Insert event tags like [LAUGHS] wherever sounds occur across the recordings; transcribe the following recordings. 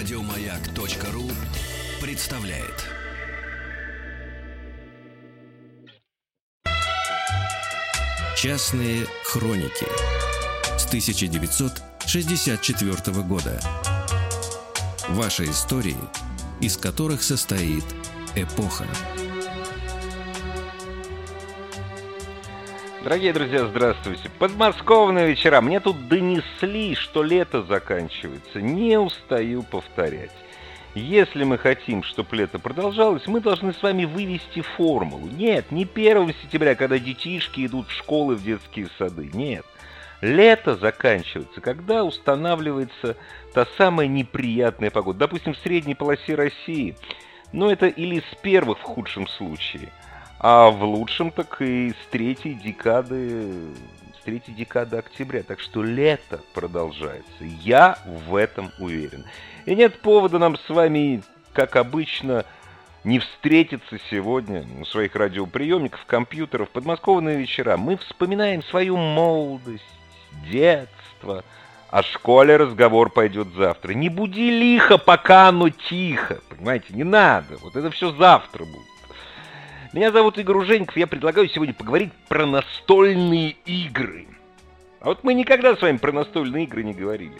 Радиомаяк.ру представляет. Частные хроники с 1964 года. Ваши истории, из которых состоит эпоха. Дорогие друзья, здравствуйте. Подмосковные вечера. Мне тут донесли, что лето заканчивается. Не устаю повторять. Если мы хотим, чтобы лето продолжалось, мы должны с вами вывести формулу. Нет, не 1 сентября, когда детишки идут в школы, в детские сады. Нет. Лето заканчивается, когда устанавливается та самая неприятная погода. Допустим, в средней полосе России. Но это или с первых в худшем случае – а в лучшем так и с третьей декады, с третьей декады октября. Так что лето продолжается. Я в этом уверен. И нет повода нам с вами, как обычно, не встретиться сегодня у своих радиоприемников, компьютеров, подмосковные вечера. Мы вспоминаем свою молодость, детство. О школе разговор пойдет завтра. Не буди лихо, пока оно тихо. Понимаете, не надо. Вот это все завтра будет. Меня зовут Игорь Ужеников, я предлагаю сегодня поговорить про настольные игры. А вот мы никогда с вами про настольные игры не говорили.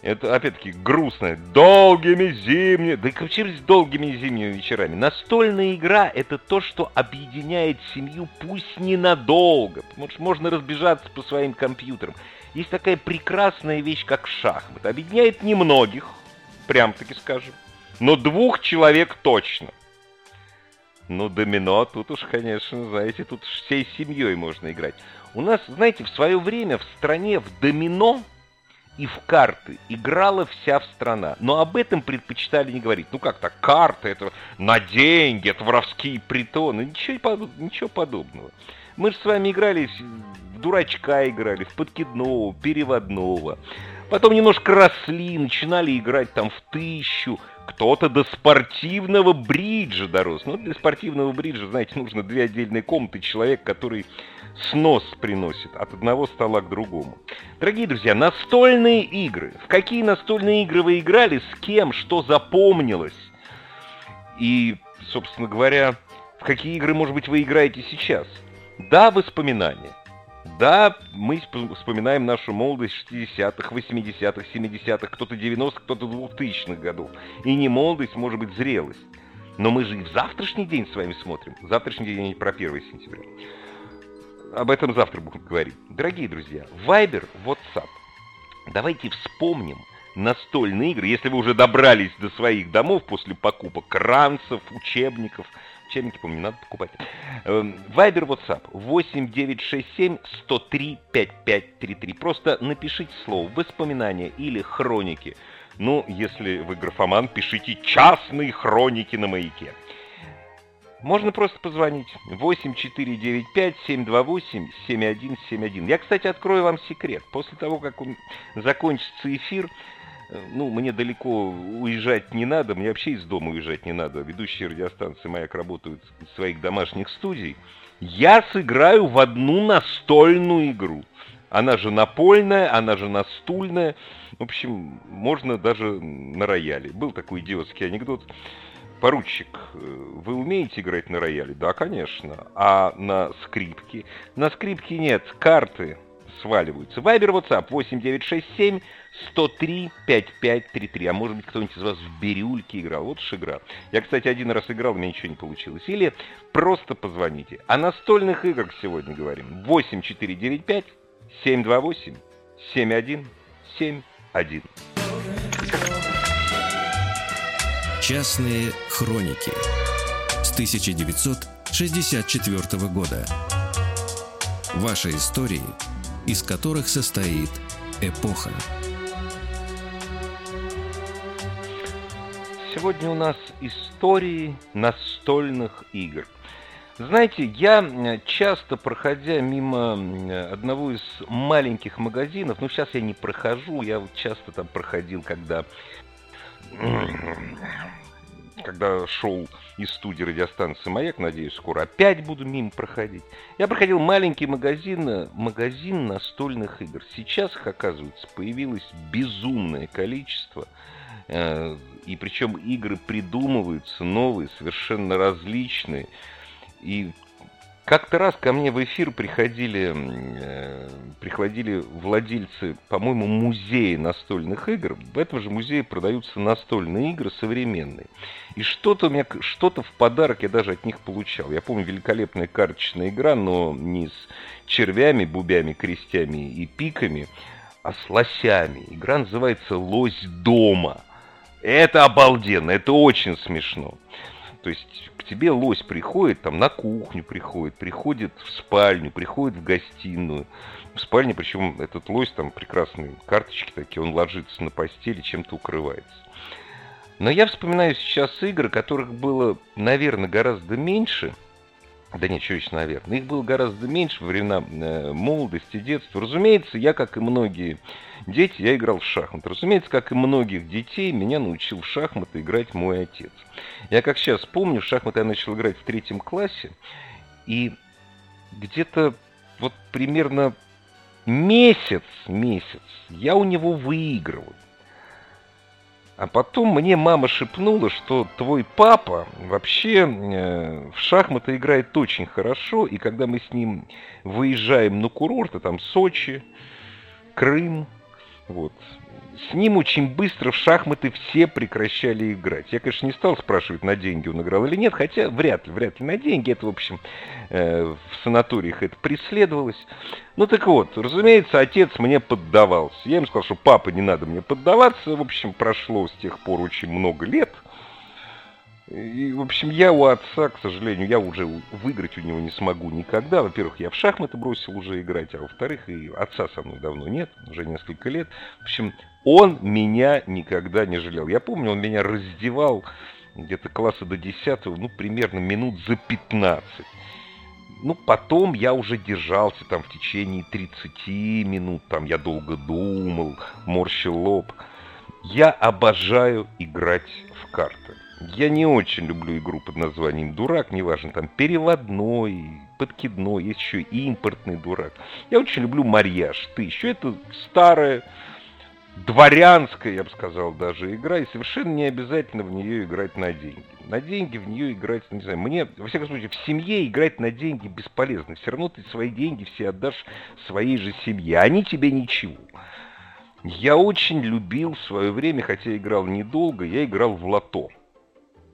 Это, опять-таки, грустно. Долгими зимними... Да и через долгими зимними вечерами. Настольная игра — это то, что объединяет семью, пусть ненадолго. Потому что можно разбежаться по своим компьютерам. Есть такая прекрасная вещь, как шахмат. Объединяет немногих, прям-таки скажем, но двух человек точно — ну, домино, тут уж, конечно, знаете, тут всей семьей можно играть. У нас, знаете, в свое время в стране в домино и в карты играла вся страна. Но об этом предпочитали не говорить. Ну как так, карты, это на деньги, это воровские притоны. Ничего, ничего подобного. Мы же с вами играли в дурачка играли, в подкидного, переводного. Потом немножко росли, начинали играть там в тысячу, кто-то до спортивного бриджа дорос. Ну, для спортивного бриджа, знаете, нужно две отдельные комнаты, человек, который снос приносит от одного стола к другому. Дорогие друзья, настольные игры. В какие настольные игры вы играли, с кем, что запомнилось? И, собственно говоря, в какие игры, может быть, вы играете сейчас? Да, воспоминания. Да, мы вспоминаем нашу молодость 60-х, 80-х, 70-х, кто-то 90-х, кто-то 2000-х годов. И не молодость, может быть, зрелость. Но мы же и в завтрашний день с вами смотрим. Завтрашний день, а не про 1 сентября. Об этом завтра будем говорить. Дорогие друзья, Viber, WhatsApp. Давайте вспомним настольные игры. Если вы уже добрались до своих домов после покупок ранцев, учебников – Учебники, помню, надо покупать. Вайбер, WhatsApp 8967 103 5533. Просто напишите слово «воспоминания» или «хроники». Ну, если вы графоман, пишите «частные хроники на маяке». Можно просто позвонить. 8495-728-7171. Я, кстати, открою вам секрет. После того, как он закончится эфир, ну, мне далеко уезжать не надо, мне вообще из дома уезжать не надо. Ведущие радиостанции «Маяк» работают из своих домашних студий. Я сыграю в одну настольную игру. Она же напольная, она же настульная. В общем, можно даже на рояле. Был такой идиотский анекдот. Поручик, э, вы умеете играть на рояле? Да, конечно. А на скрипке? На скрипке нет, карты сваливаются. Вайбер, WhatsApp 8967 103 5533. А может быть, кто-нибудь из вас в бирюльке играл. Вот уж игра. Я, кстати, один раз играл, у меня ничего не получилось. Или просто позвоните. О настольных играх сегодня говорим. 8495 728 7171. Частные хроники с 1964 года. Ваши истории, из которых состоит эпоха. Сегодня у нас истории настольных игр. Знаете, я часто, проходя мимо одного из маленьких магазинов, ну сейчас я не прохожу, я часто там проходил, когда когда шел из студии радиостанции «Маяк», надеюсь, скоро опять буду мимо проходить. Я проходил маленький магазин, магазин настольных игр. Сейчас их, оказывается, появилось безумное количество. Э, и причем игры придумываются новые, совершенно различные. И как-то раз ко мне в эфир приходили, э, приходили владельцы, по-моему, музея настольных игр. В этом же музее продаются настольные игры современные. И что-то у меня, что-то в подарок я даже от них получал. Я помню великолепная карточная игра, но не с червями, бубями, крестями и пиками, а с лосями. Игра называется «Лось дома». Это обалденно, это очень смешно. То есть к тебе лось приходит, там на кухню приходит, приходит в спальню, приходит в гостиную. В спальне, причем этот лось, там прекрасные карточки такие, он ложится на постели, чем-то укрывается. Но я вспоминаю сейчас игры, которых было, наверное, гораздо меньше. Да нет, еще, наверное. Их было гораздо меньше во времена э, молодости, детства. Разумеется, я, как и многие дети, я играл в шахматы. Разумеется, как и многих детей, меня научил в шахматы играть мой отец. Я как сейчас помню, в шахматы я начал играть в третьем классе, и где-то вот примерно месяц, месяц я у него выигрывал. А потом мне мама шепнула, что твой папа вообще э, в шахматы играет очень хорошо, и когда мы с ним выезжаем на курорты, там Сочи, Крым, вот, с ним очень быстро в шахматы все прекращали играть. Я, конечно, не стал спрашивать, на деньги он играл или нет, хотя вряд ли, вряд ли на деньги. Это, в общем, э, в санаториях это преследовалось. Ну так вот, разумеется, отец мне поддавался. Я ему сказал, что папа, не надо мне поддаваться. В общем, прошло с тех пор очень много лет. И, в общем, я у отца, к сожалению, я уже выиграть у него не смогу никогда. Во-первых, я в шахматы бросил уже играть, а во-вторых, и отца со мной давно нет, уже несколько лет. В общем, он меня никогда не жалел. Я помню, он меня раздевал где-то класса до 10, ну, примерно минут за 15. Ну, потом я уже держался там в течение 30 минут, там я долго думал, морщил лоб. Я обожаю играть в карты. Я не очень люблю игру под названием «Дурак», неважно, там переводной, подкидной, есть еще импортный дурак. Я очень люблю «Марьяж», ты еще это старая, дворянская, я бы сказал, даже игра, и совершенно не обязательно в нее играть на деньги. На деньги в нее играть, не знаю, мне, во всяком случае, в семье играть на деньги бесполезно. Все равно ты свои деньги все отдашь своей же семье, они тебе ничего. Я очень любил в свое время, хотя играл недолго, я играл в лото.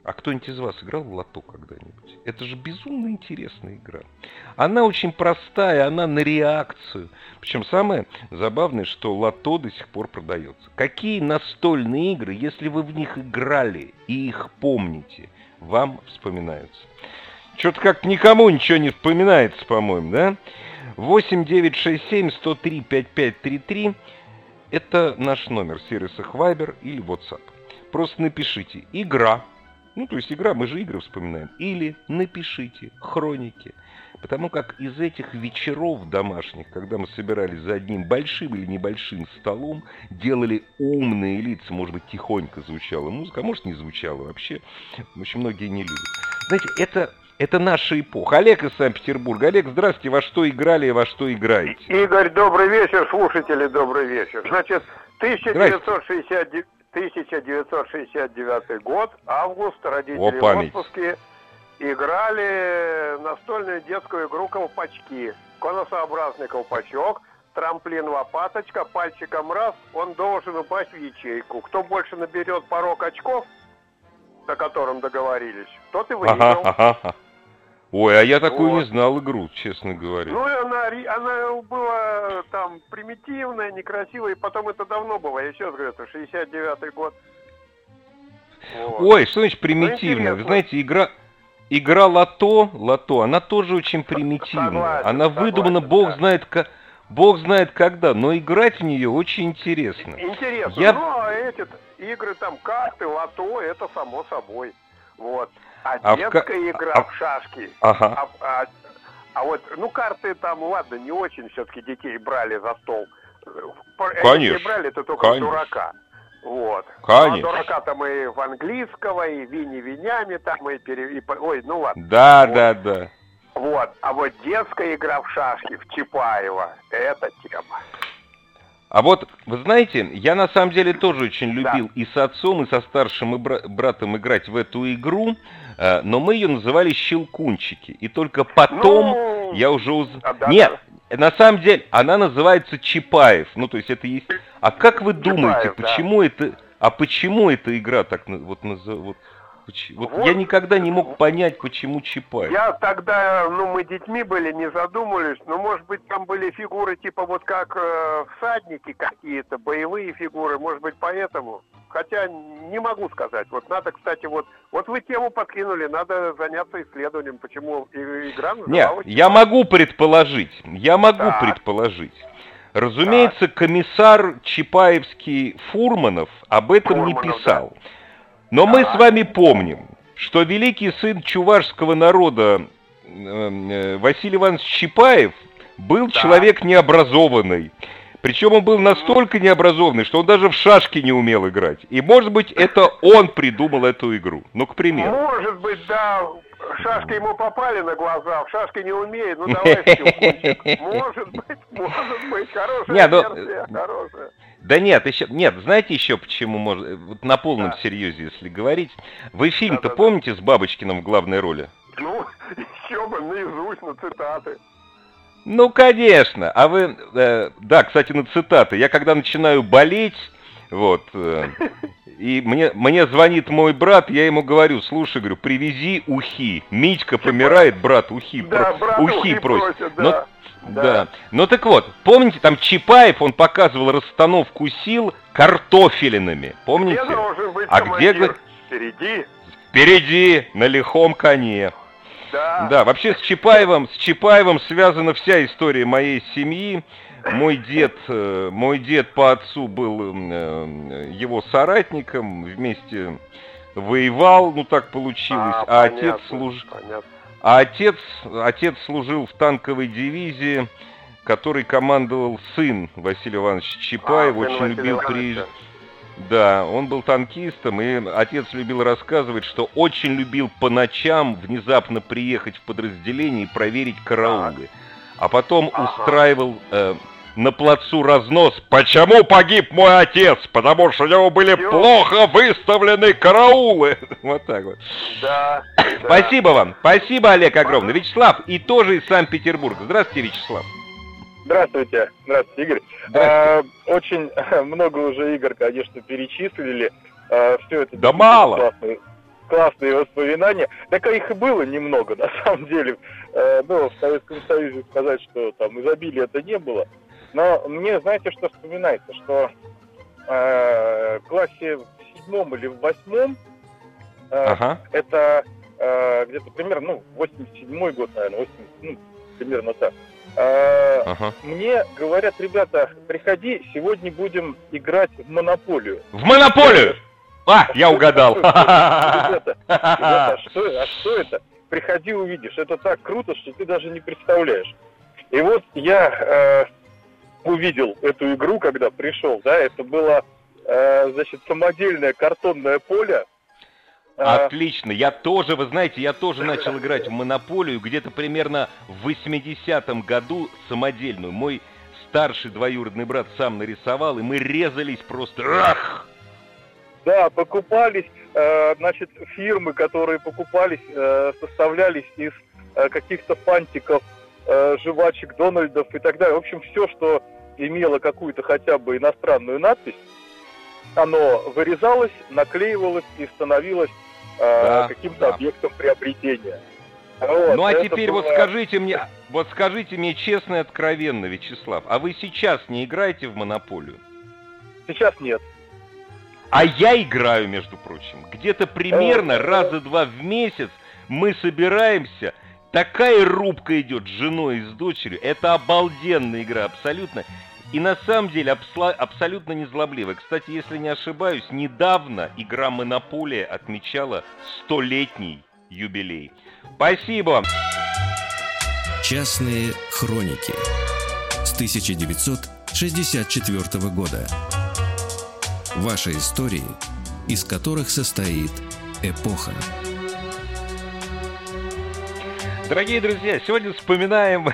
А кто-нибудь из вас играл в лото когда-нибудь? Это же безумно интересная игра. Она очень простая, она на реакцию. Причем самое забавное, что лото до сих пор продается. Какие настольные игры, если вы в них играли и их помните, вам вспоминаются? Что-то как никому ничего не вспоминается, по-моему, да? 8 9 6 7 103 5533 это наш номер сервиса Viber или WhatsApp. Просто напишите «Игра» Ну, то есть игра, мы же игры вспоминаем. Или напишите хроники. Потому как из этих вечеров домашних, когда мы собирались за одним большим или небольшим столом, делали умные лица, может быть, тихонько звучала музыка, а может, не звучала вообще. Очень многие не любят. Знаете, это, это наша эпоха. Олег из Санкт-Петербурга. Олег, здравствуйте. Во что играли и во что играете? Игорь, добрый вечер. Слушатели, добрый вечер. Значит, 1969... 1969 год, август, родители О, в отпуске, играли настольную детскую игру «Колпачки». Конусообразный колпачок, трамплин лопаточка, пальчиком раз, он должен упасть в ячейку. Кто больше наберет порог очков, на котором договорились, тот и выиграл. Ага, ага. Ой, а я такую вот. не знал игру, честно говоря. Ну, она, она была там примитивная, некрасивая, и потом это давно было. Я раз говорю, это 69-й год. Вот. Ой, что значит примитивная? Вы знаете, игра... Игра лото, лото, она тоже очень примитивная. Согласен, она выдумана, согласен, бог да. знает как... Бог знает когда, но играть в нее очень интересно. Интересно. Я... Ну, а эти игры там карты, лото, это само собой. Вот. А, а детская в... игра а... в шашки. Ага. А, а, а вот, ну, карты там, ладно, не очень все-таки детей брали за стол. Конечно. Детей брали это только Конечно. дурака. Вот. Конечно. А дурака там и в английского, и вини винями там, и, пере... и... Ой, ну ладно. Да, вот. да, да. Вот. А вот детская игра в шашки, в Чапаева, это тема. А вот, вы знаете, я на самом деле тоже очень любил да. и с отцом, и со старшим и бра- братом играть в эту игру, э, но мы ее называли «Щелкунчики». И только потом ну, я уже узнал... А, да, Нет, да. на самом деле она называется Чапаев. Ну, то есть это есть... А как вы Чапаев, думаете, почему да. это... А почему эта игра так вот, называется? Вот, вот я никогда не мог понять, почему Чапаев. Я тогда, ну, мы детьми были, не задумывались, но, может быть, там были фигуры типа вот как э, всадники какие-то, боевые фигуры, может быть, поэтому. Хотя не могу сказать. Вот надо, кстати, вот, вот вы тему подкинули, надо заняться исследованием, почему игра. Нет, я могу предположить, я могу да. предположить. Разумеется, да. комиссар Чапаевский Фурманов об этом Фурманов, не писал. Да. Но мы с вами помним, что великий сын чувашского народа э, э, Василий Иванович Чапаев был да. человек необразованный. Причем он был настолько необразованный, что он даже в шашки не умел играть. И, может быть, это он придумал эту игру. Ну, к примеру. Может быть, да. Шашки ему попали на глаза, в шашки не умеет. Ну, давай, [LAUGHS] Может быть, может быть. Хорошая Нет, ну, версия, хорошая. Да нет, еще нет, знаете еще почему можно вот на полном да. серьезе, если говорить. Вы фильм-то да, да, помните да. с Бабочкиным в главной роли? Ну, [LAUGHS] еще бы наизусть на цитаты. Ну, конечно. А вы, э, да, кстати, на цитаты. Я когда начинаю болеть, вот, э, и мне, мне звонит мой брат, я ему говорю, слушай, говорю, привези ухи. Митька помирает, брат, ухи, да, про, брат, ухи, ухи просит. просит да. Но да. да. Ну так вот, помните, там Чапаев, он показывал расстановку сил картофелинами. Помните? Где должен быть а где Впереди. Впереди, на лихом коне. Да. Да, вообще с Чапаевым, с Чапаевым связана вся история моей семьи. Мой дед, э, мой дед по отцу был э, его соратником, вместе воевал, ну так получилось, а, а понятно, отец служил. А отец, отец служил в танковой дивизии, который командовал сын Василия Ивановича Чапаева, а, очень любил приезжать. Да, он был танкистом, и отец любил рассказывать, что очень любил по ночам внезапно приехать в подразделение и проверить караулы. А потом ага. устраивал э, на плацу разнос. Почему погиб мой отец? Потому что у него были Ё. плохо выставлены караулы. [LAUGHS] Вот так вот. Да. Спасибо вам. Спасибо, Олег, огромное. Вячеслав, и тоже из Санкт-Петербурга. Здравствуйте, Вячеслав. Здравствуйте. Здравствуйте, Игорь. Здравствуйте. А, очень [LAUGHS] много уже игр, конечно, перечислили. А, все это да мало. Классные, классные воспоминания. Так их и было немного, [LAUGHS] на самом деле. А, ну, в Советском Союзе сказать, что там изобилия это не было. Но мне, знаете, что вспоминается, что э, в классе в седьмом или в восьмом э, ага. это э, где-то примерно, ну, 87-й год, наверное, 80, ну, примерно так. Ага. Мне говорят, ребята, приходи, сегодня будем играть в монополию. В монополию? А, [LAUGHS] я угадал. Ребята, ребята, [LAUGHS] а что, а что это? Приходи, увидишь. Это так круто, что ты даже не представляешь. И вот я э, увидел эту игру, когда пришел, да, это было, э, значит, самодельное картонное поле. А, Отлично, я тоже, вы знаете, я тоже начал играть в Монополию где-то примерно в 80-м году самодельную. Мой старший двоюродный брат сам нарисовал, и мы резались просто... Ах! Да, покупались, э, значит, фирмы, которые покупались, э, составлялись из э, каких-то фантиков э, жвачек Дональдов и так далее. В общем, все, что имело какую-то хотя бы иностранную надпись, оно вырезалось, наклеивалось и становилось э, да, каким-то да. объектом приобретения. Вот, ну а теперь было... вот скажите мне, вот скажите мне честно и откровенно, Вячеслав, а вы сейчас не играете в монополию? Сейчас нет. А я играю, между прочим. Где-то примерно раза два в месяц мы собираемся Такая рубка идет с женой и с дочерью. Это обалденная игра, абсолютно. И на самом деле абсолютно незлобливая. Кстати, если не ошибаюсь, недавно игра «Монополия» отмечала столетний юбилей. Спасибо! Частные хроники с 1964 года. Ваши истории, из которых состоит эпоха. Дорогие друзья, сегодня вспоминаем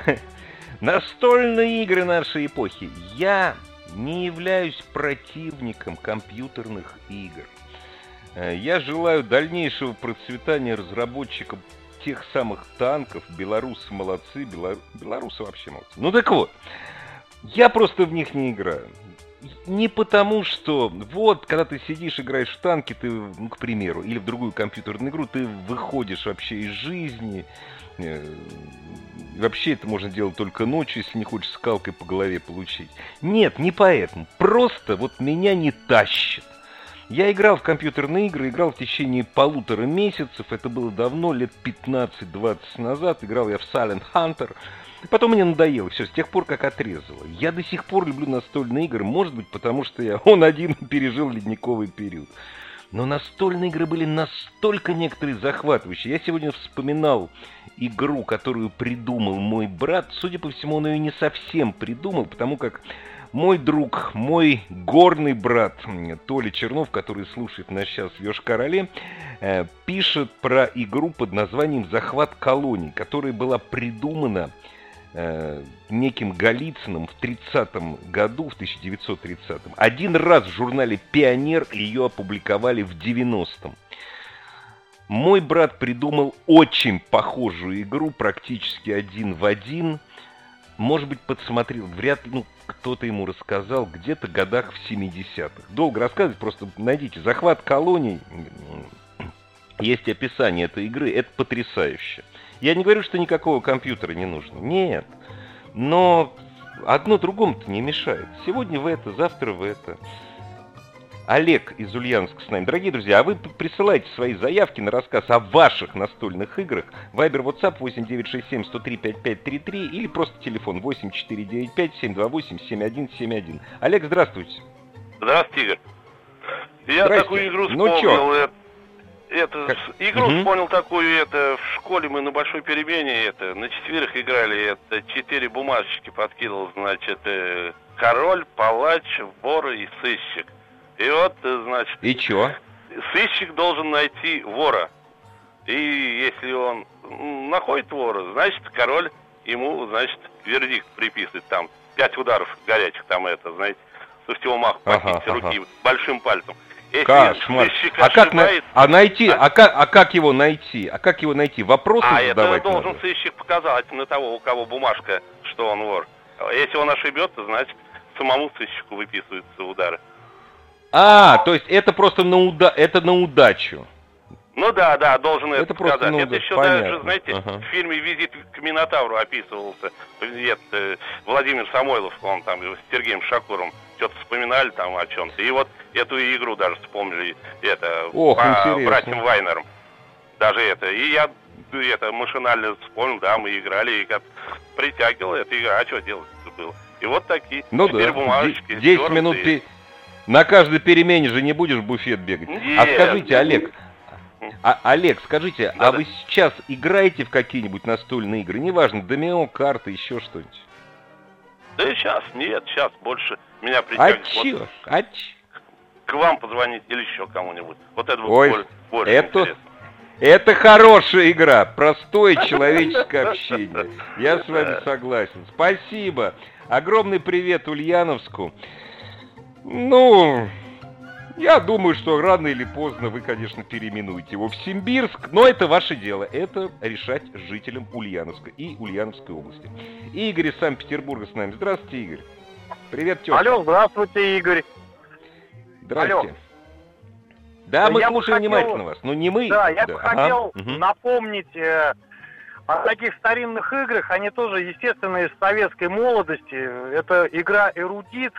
настольные игры нашей эпохи. Я не являюсь противником компьютерных игр. Э, я желаю дальнейшего процветания разработчикам тех самых танков. Белорусы молодцы, белору... белорусы вообще молодцы. Ну так вот, я просто в них не играю. Не потому, что вот, когда ты сидишь, играешь в танки, ты, ну, к примеру, или в другую компьютерную игру, ты выходишь вообще из жизни. Э, вообще это можно делать только ночью, если не хочешь скалкой по голове получить. Нет, не поэтому. Просто вот меня не тащит. Я играл в компьютерные игры, играл в течение полутора месяцев, это было давно, лет 15-20 назад, играл я в Silent Hunter, Потом мне надоело, все, с тех пор как отрезало. Я до сих пор люблю настольные игры, может быть, потому что я [LAUGHS] он один пережил ледниковый период. Но настольные игры были настолько некоторые захватывающие. Я сегодня вспоминал игру, которую придумал мой брат. Судя по всему, он ее не совсем придумал, потому как мой друг, мой горный брат Толя Чернов, который слушает нас сейчас в Ёж-Короле, э, пишет про игру под названием «Захват колоний», которая была придумана э, неким Голицыным в 30-м году, в 1930-м. Один раз в журнале «Пионер» ее опубликовали в 90-м. Мой брат придумал очень похожую игру, практически один в один. Может быть, подсмотрел, вряд ли, ну, кто-то ему рассказал где-то годах в 70-х. Долго рассказывать, просто найдите «Захват колоний». Есть описание этой игры, это потрясающе. Я не говорю, что никакого компьютера не нужно. Нет. Но одно другому-то не мешает. Сегодня в это, завтра в это. Олег из Ульяновска с нами. Дорогие друзья, а вы присылайте свои заявки на рассказ о ваших настольных играх. Вайбер, WhatsApp 8967 103 5533 или просто телефон 8495 728 7171. Олег, здравствуйте. Здравствуйте, Игорь. Я Здрасте. такую игру вспомнил. Ну чё? Это как? игру угу. вспомнил такую, это в школе мы на большой перемене, это на четверых играли, это четыре бумажечки подкидывал, значит, э, король, палач, вор и сыщик. И вот, э, значит... И чё? Сыщик должен найти вора. И если он находит вора, значит, король ему, значит, вердикт приписывает там. Пять ударов горячих там это, знаете, со всего маха ага, руки ага. большим пальцем. Кошмар. А как, на... а найти, а? а, как, а как его найти? А как его найти? Вопросы а задавать это должен надо? сыщик показать на того, у кого бумажка, что он вор. Если он ошибется, значит, самому сыщику выписываются удары. А, то есть это просто на, уда... это на удачу. Ну да, да, должен это, это сказать. Ну, это еще понятно. даже, знаете, ага. в фильме «Визит к Минотавру» описывался. Нет, э, Владимир Самойлов, он там с Сергеем Шакуром что-то вспоминали там о чем-то. И вот эту игру даже вспомнили, это, Ох, по интересно. братьям Вайнерам. Даже это. И я это машинально вспомнил, да, мы играли, и как притягивал эта игра, а что делать было? И вот такие ну, да. бумажечки. 10 минут ты на каждой перемене же не будешь в буфет бегать. Нет. А скажите, Олег, а, Олег, скажите, да, а да. вы сейчас играете в какие-нибудь настольные игры? Неважно, домино, карты, еще что-нибудь. Да и сейчас нет, сейчас больше меня притягивает. А чё? Вот, а чё? К вам позвонить или еще кому-нибудь. Вот это Ой, более это, интересно. Это хорошая игра, простое человеческое общение. Я с вами согласен. Спасибо. Огромный привет Ульяновску. Ну, я думаю, что рано или поздно вы, конечно, переименуете его в Симбирск, но это ваше дело. Это решать жителям Ульяновска и Ульяновской области. Игорь из Санкт-Петербурга с нами. Здравствуйте, Игорь. Привет, тетя. Алло, здравствуйте, Игорь. Здравствуйте. Алло. Да, мы я слушаем хотел... внимательно вас. Ну, не мы. Да, я да. бы ага. хотел угу. напомнить э, о таких старинных играх. Они тоже, естественно, из советской молодости. Это игра «Эрудит»,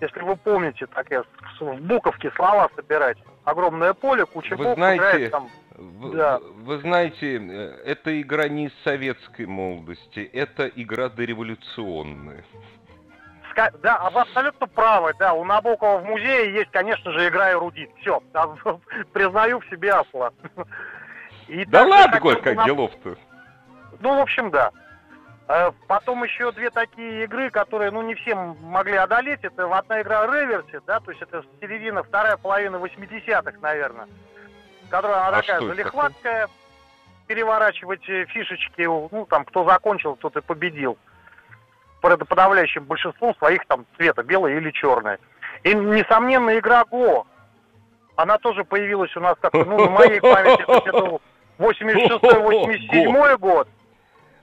если вы помните, так я в буковке слова собирать. Огромное поле, куча вы букв, знаете, играет там... Вы, да. вы знаете, э, это игра не из советской молодости, это игра дореволюционная. Да, а вы абсолютно правы, да. У Набокова в музее есть, конечно же, игра эрудит. Все, [LAUGHS] признаю в себе осла. [LAUGHS] И да ладно, как делов-то. Ну, в общем, да. Э, потом еще две такие игры, которые, ну, не все могли одолеть. Это одна игра Реверси, да, то есть это середина, вторая половина 80-х, наверное. Которая она а такая залихватская, переворачивать э, фишечки, ну, там, кто закончил, тот и победил. Подавляющим большинством своих там цвета, белое или черное. И, несомненно, игра Го. Она тоже появилась у нас как ну, на моей памяти, это 86-87 год.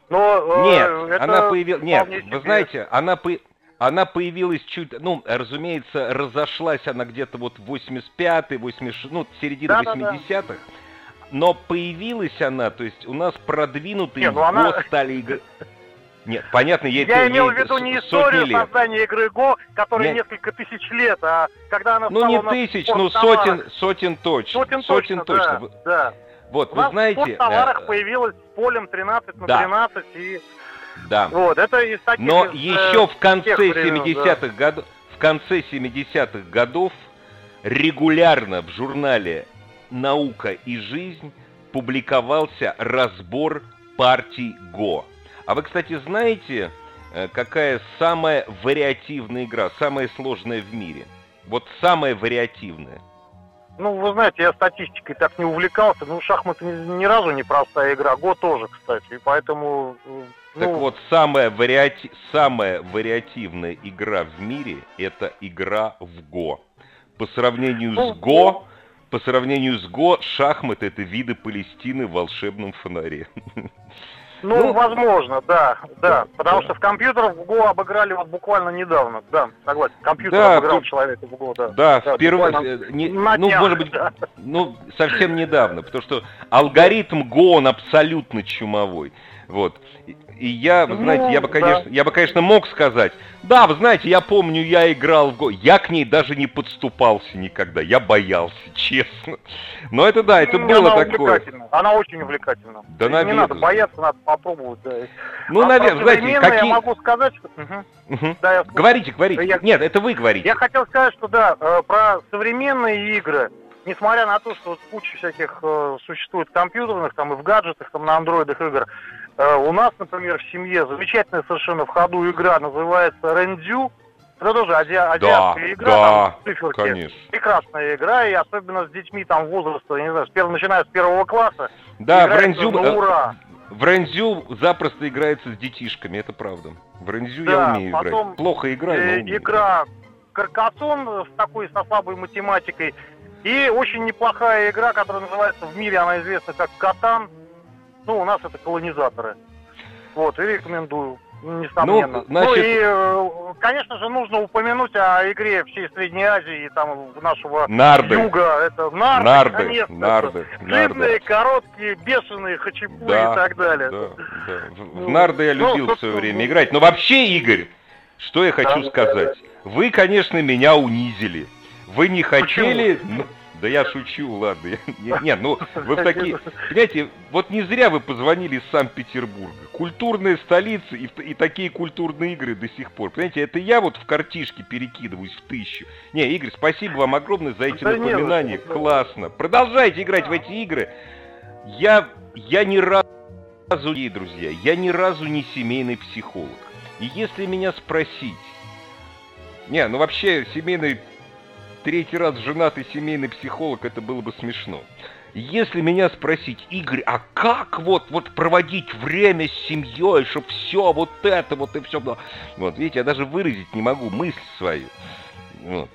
Но, э, Нет, она появилась... Нет, вы знаете, она по... Она появилась чуть, ну, разумеется, разошлась она где-то вот 85-й, 86 ну, середина да, 80-х. Да, да. Но появилась она, то есть у нас продвинутые Нет, ну она... стали игры. Нет, понятно, ей Я имел в виду не историю лет. создания игры Го, которая Нет. несколько тысяч лет, а когда она Ну не тысяч, ну сотен, сотен точно. Сотен, сотен точно, точно. Да, да. Вот, У вы знаете... в товарах э... появилась полем 13 на да. 13 и... Да. Вот, это из таких... Но из, еще в конце 70-х да. годов, в конце 70-х годов регулярно в журнале «Наука и жизнь» публиковался разбор партий ГО. А вы, кстати, знаете, э, какая самая вариативная игра, самая сложная в мире? Вот самая вариативная – ну, вы знаете, я статистикой так не увлекался. Ну, шахматы ни, ни разу не простая игра. Го тоже, кстати. И поэтому... Ну... Так вот, самая, вариати... самая вариативная игра в мире – это игра в Го. По сравнению ну, с Го, по сравнению с Го, шахматы – это виды Палестины в волшебном фонаре. [LAUGHS] Ну, ну, возможно, да, да. Потому да. что в компьютерах в Го обыграли вот буквально недавно. Да, согласен. Компьютер да, обыграл тут, человека в Го, да. Да, да впервые. Э, не, ну, может быть, ну, совсем недавно. Потому что алгоритм Го, он абсолютно чумовой. Вот. И я, вы знаете, я бы, конечно, да. я бы, конечно, мог сказать, да, вы знаете, я помню, я играл в Го, я к ней даже не подступался никогда, я боялся, [LAUGHS] честно. Но это да, это ну, было она такое. Она очень увлекательна. Да, наверное. Не надо бояться, надо попробовать. Да. Ну, а наверное, знаете, какие... я могу сказать, что... Угу. Угу. Да, я... Говорите, говорите. Я... Нет, это вы говорите. Я хотел сказать, что да, э, про современные игры, несмотря на то, что вот куча всяких э, существует компьютерных, там и в гаджетах, там на андроидах игр, у нас, например, в семье замечательная совершенно в ходу игра называется Рендю. Это тоже ази азиатская да, игра, да, там, циферки. Конечно. Прекрасная игра, и особенно с детьми там возраста, не знаю, с первого, начиная с первого класса. Да, в Рензю, ура. в Рензю запросто играется с детишками, это правда. В Рензю да, я умею потом, играть. Плохо играю, но э, умею. Игра Каркасон с такой, со слабой математикой. И очень неплохая игра, которая называется в мире, она известна как Катан. Ну, у нас это колонизаторы. Вот, и рекомендую, несомненно. Ну, значит... ну и, э, конечно же, нужно упомянуть о игре всей Средней Азии и там нашего нарды. юга. Это нарды, нарды конечно. Нарды, Длинные, короткие, бешеные, хачапури да, и так далее. Да, да. В, в нарды я любил ну, в свое время играть. Но вообще, Игорь, что я хочу да, сказать. Вы, конечно, меня унизили. Вы не хотели... Почему? Да я шучу, ладно. Нет, не, ну вы такие... Понимаете, вот не зря вы позвонили из Санкт-Петербурга. Культурная столица и, и такие культурные игры до сих пор. Понимаете, это я вот в картишке перекидываюсь в тысячу. Не, Игорь, спасибо вам огромное за эти да напоминания. Нет, Классно. Продолжайте играть в эти игры. Я, я ни разу, друзья, я ни разу не семейный психолог. И если меня спросить... Не, ну вообще семейный третий раз женатый семейный психолог, это было бы смешно. Если меня спросить, Игорь, а как вот, вот проводить время с семьей, чтобы все вот это вот и все. Вот, видите, я даже выразить не могу мысль свою. Вот.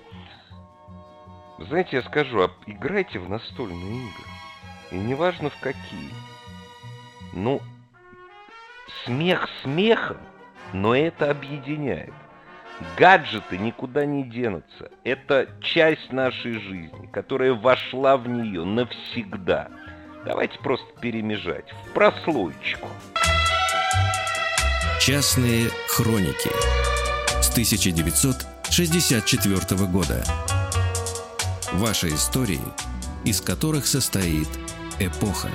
Знаете, я скажу, а играйте в настольные игры. И неважно в какие. Ну, смех смехом, но это объединяет. Гаджеты никуда не денутся. Это часть нашей жизни, которая вошла в нее навсегда. Давайте просто перемежать в прослойку. Частные хроники с 1964 года. Ваши истории, из которых состоит эпоха.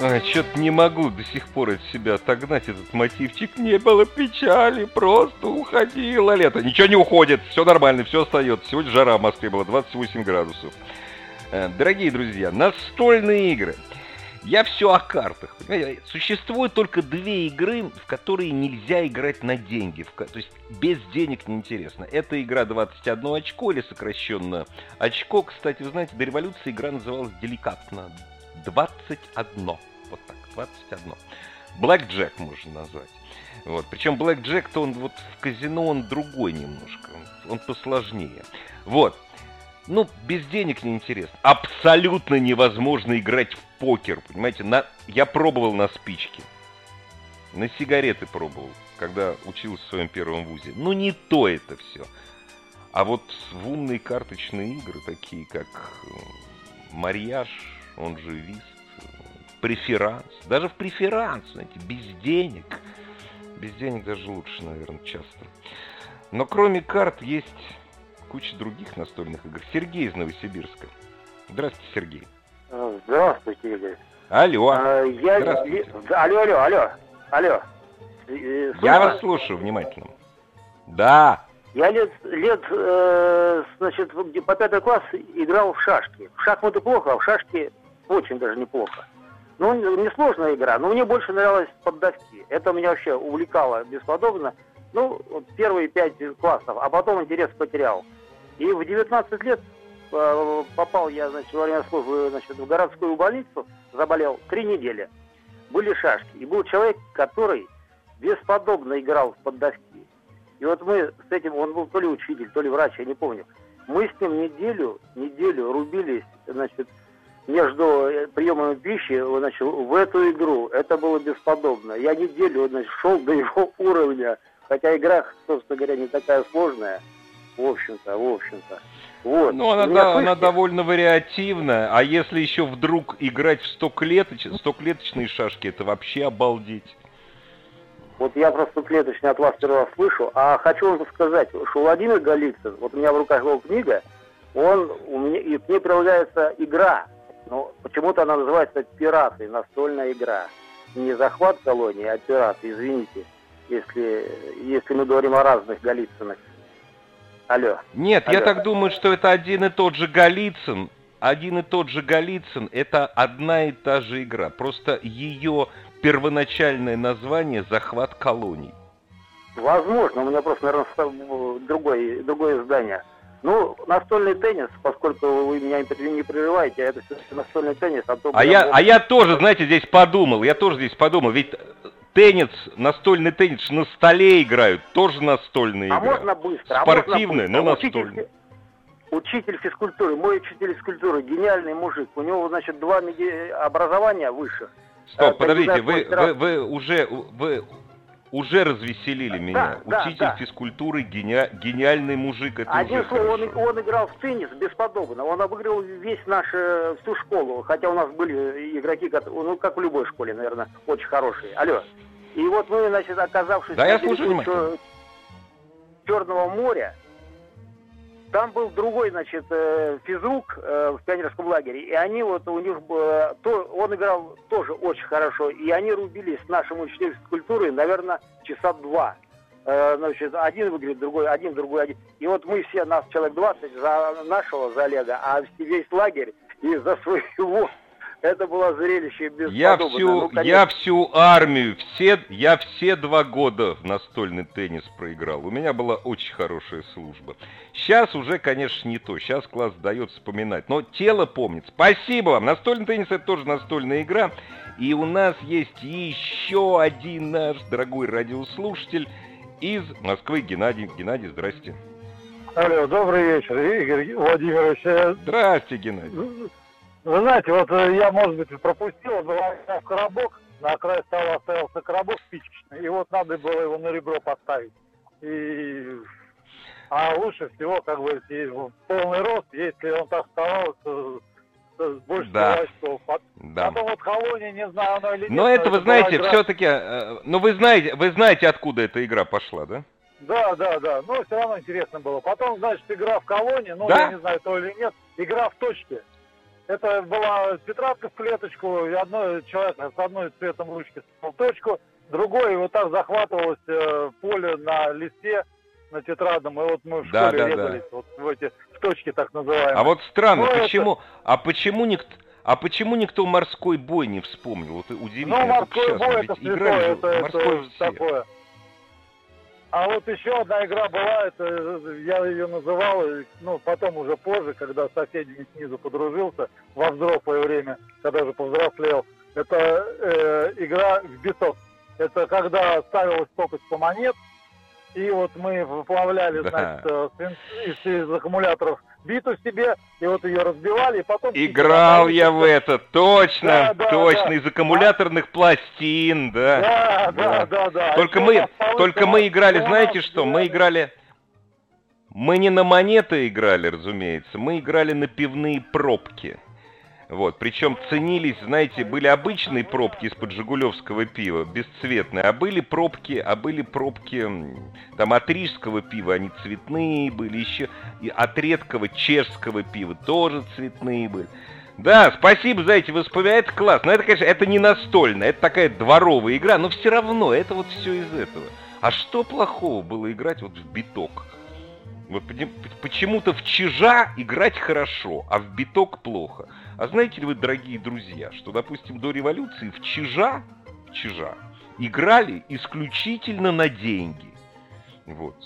А, Что-то не могу до сих пор от себя отогнать этот мотивчик. Не было печали, просто уходило лето. Ничего не уходит, все нормально, все остается. Сегодня жара в Москве была 28 градусов. Э, дорогие друзья, настольные игры. Я все о картах. Понимаете? Существует только две игры, в которые нельзя играть на деньги. То есть без денег неинтересно. Это игра 21 очко или сокращенно очко. Кстати, вы знаете, до революции игра называлась деликатно. 21. Вот так, 21. Блэк Джек можно назвать. Вот. Причем Блэк Джек-то он вот в казино он другой немножко. Он, он посложнее. Вот. Ну, без денег неинтересно. Абсолютно невозможно играть в покер, понимаете? На... Я пробовал на спички. На сигареты пробовал, когда учился в своем первом вузе. Ну, не то это все. А вот в умные карточные игры, такие как э, Марьяж, он же Вист, преферанс. Даже в преферанс, знаете, без денег. Без денег даже лучше, наверное, часто. Но кроме карт есть куча других настольных игр. Сергей из Новосибирска. Здравствуйте, Сергей. А, здравствуйте, Игорь. Алло. А, я... Здравствуйте. Алло, алло, алло. Алло. Слышно? Я вас слушаю внимательно. Да. Я лет, лет э, значит, по пятый класс играл в шашки. В шахматы плохо, а в шашки очень даже неплохо. Ну, несложная игра, но мне больше нравилось под доски. Это меня вообще увлекало бесподобно. Ну, первые пять классов, а потом интерес потерял. И в 19 лет э, попал я, значит, во время службы значит, в городскую больницу, заболел три недели. Были шашки. И был человек, который бесподобно играл в поддоски. И вот мы с этим, он был то ли учитель, то ли врач, я не помню. Мы с ним неделю, неделю рубились, значит, между э, приемами пищи значит, в эту игру. Это было бесподобно. Я неделю значит, шел до его уровня, хотя игра, собственно говоря, не такая сложная. В общем-то, в общем-то. Вот. Ну, она, да, она довольно вариативная, а если еще вдруг играть в 100-клеточ... 100-клеточные шашки, это вообще обалдеть. Вот я просто клеточный от вас раз слышу, а хочу вам сказать, что Владимир Голицын, вот у меня в руках его книга, он, у меня, и к ней прилагается игра, но почему-то она называется «Пираты», настольная игра. Не захват колонии, а пираты, извините, если, если мы говорим о разных Голицынах. Алло. Нет, Алло. я так думаю, что это один и тот же Голицын. Один и тот же Голицын – это одна и та же игра. Просто ее первоначальное название – «Захват колоний». Возможно, у меня просто, наверное, другое, другое издание – ну, настольный теннис, поскольку вы меня не прерываете, это все-таки настольный теннис. А, то а, я, мог... а я тоже, знаете, здесь подумал, я тоже здесь подумал, ведь теннис, настольный теннис на столе играют, тоже настольные а игры. можно быстро. Спортивные, а можно но настольные. Учитель физкультуры, мой учитель физкультуры, гениальный мужик. У него, значит, два образования высших. Стоп, э, подождите, вы, вы, вы уже вы уже развеселили меня. Да, Учитель да, да. физкультуры, гени... гениальный мужик, это Один уже слово, он, он играл в теннис бесподобно. Он обыграл весь наш, э, всю школу. Хотя у нас были игроки, ну, как в любой школе, наверное, очень хорошие. Алло. И вот мы, значит, оказавшись да, я слушаю, Черного моря, там был другой, значит, э, физрук э, в пионерском лагере, и они вот у них, то, он играл тоже очень хорошо, и они рубились с нашим учителем физкультуры, наверное, часа два. Э, значит, один выиграет, другой, один, другой, один. И вот мы все, нас человек 20 за нашего, за Олега, а весь лагерь и за своего это было зрелище бесподобное. Я всю, ну, конечно... я всю армию, все, я все два года в настольный теннис проиграл. У меня была очень хорошая служба. Сейчас уже, конечно, не то. Сейчас класс дает вспоминать. Но тело помнит. Спасибо вам. Настольный теннис это тоже настольная игра. И у нас есть еще один наш дорогой радиослушатель из Москвы. Геннадий. Геннадий, здрасте. Алло, добрый вечер, Игорь Владимирович. Здрасте, Геннадий. Вы знаете, вот э, я, может быть, пропустил, в коробок, на край стола оставился коробок спичечный, и вот надо было его на ребро поставить. И... А лучше всего, как бы, полный рост, если он так оставался больше да. очков. Да. Потом вот колония, не знаю, она или нет. Но это, вы знаете, игра... все-таки, э, ну вы знаете, вы знаете, откуда эта игра пошла, да? Да, да, да. Но все равно интересно было. Потом, значит, игра в колонии, ну, да? я не знаю, то или нет, игра в точке. Это была тетрадка в клеточку, и одной человек с одной цветом ручки ставил точку, другой вот так захватывалось э, поле на листе, на тетрадном, и вот мы в да, школе да, резались да. вот в эти в точки так называемые. А вот странно, ну, почему, это... а почему никто, А почему никто морской бой не вспомнил? Вот удивительно. Ну, морской бой это святое, это, это такое. А вот еще одна игра была, это я ее называл, ну, потом уже позже, когда с соседями снизу подружился, во взрослое время, когда же повзрослел. Это э, игра в биток. Это когда ставилась стопочка монет, и вот мы выплавляли, да. значит, э, из, из аккумуляторов биту себе, и вот ее разбивали, и потом... Играл я в это, точно, да, да, точно, да. из аккумуляторных пластин, да. Да, да, да, да. Только мы, только мы играли, знаете что, мы играли... Мы не на монеты играли, разумеется, мы играли на пивные пробки. Вот, причем ценились, знаете, были обычные пробки из-под жигулевского пива, бесцветные, а были пробки, а были пробки там от рижского пива, они цветные были, еще и от редкого чешского пива тоже цветные были. Да, спасибо за эти воспоминания, это классно. Но это, конечно, это не настольная, это такая дворовая игра, но все равно, это вот все из этого. А что плохого было играть вот в биток? Вот почему-то в чижа играть хорошо, а в биток плохо. А знаете ли вы, дорогие друзья, что, допустим, до революции в чижа, в чижа играли исключительно на деньги. Вот.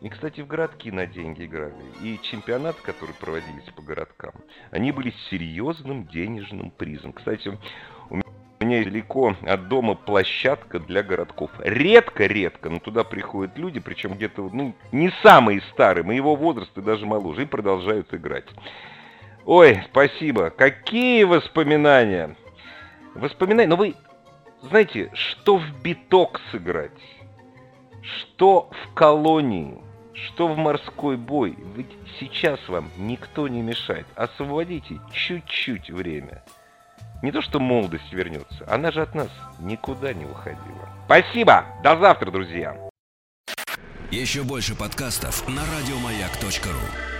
И, кстати, в городки на деньги играли. И чемпионаты, которые проводились по городкам, они были серьезным денежным призом. Кстати, у меня далеко от дома площадка для городков. Редко-редко, но туда приходят люди, причем где-то, ну, не самые старые, моего возраста, даже моложе, и продолжают играть. Ой, спасибо. Какие воспоминания? Воспоминания. Но вы знаете, что в биток сыграть? Что в колонии? Что в морской бой? Ведь сейчас вам никто не мешает. Освободите чуть-чуть время. Не то, что молодость вернется. Она же от нас никуда не уходила. Спасибо. До завтра, друзья. Еще больше подкастов на радиомаяк.ру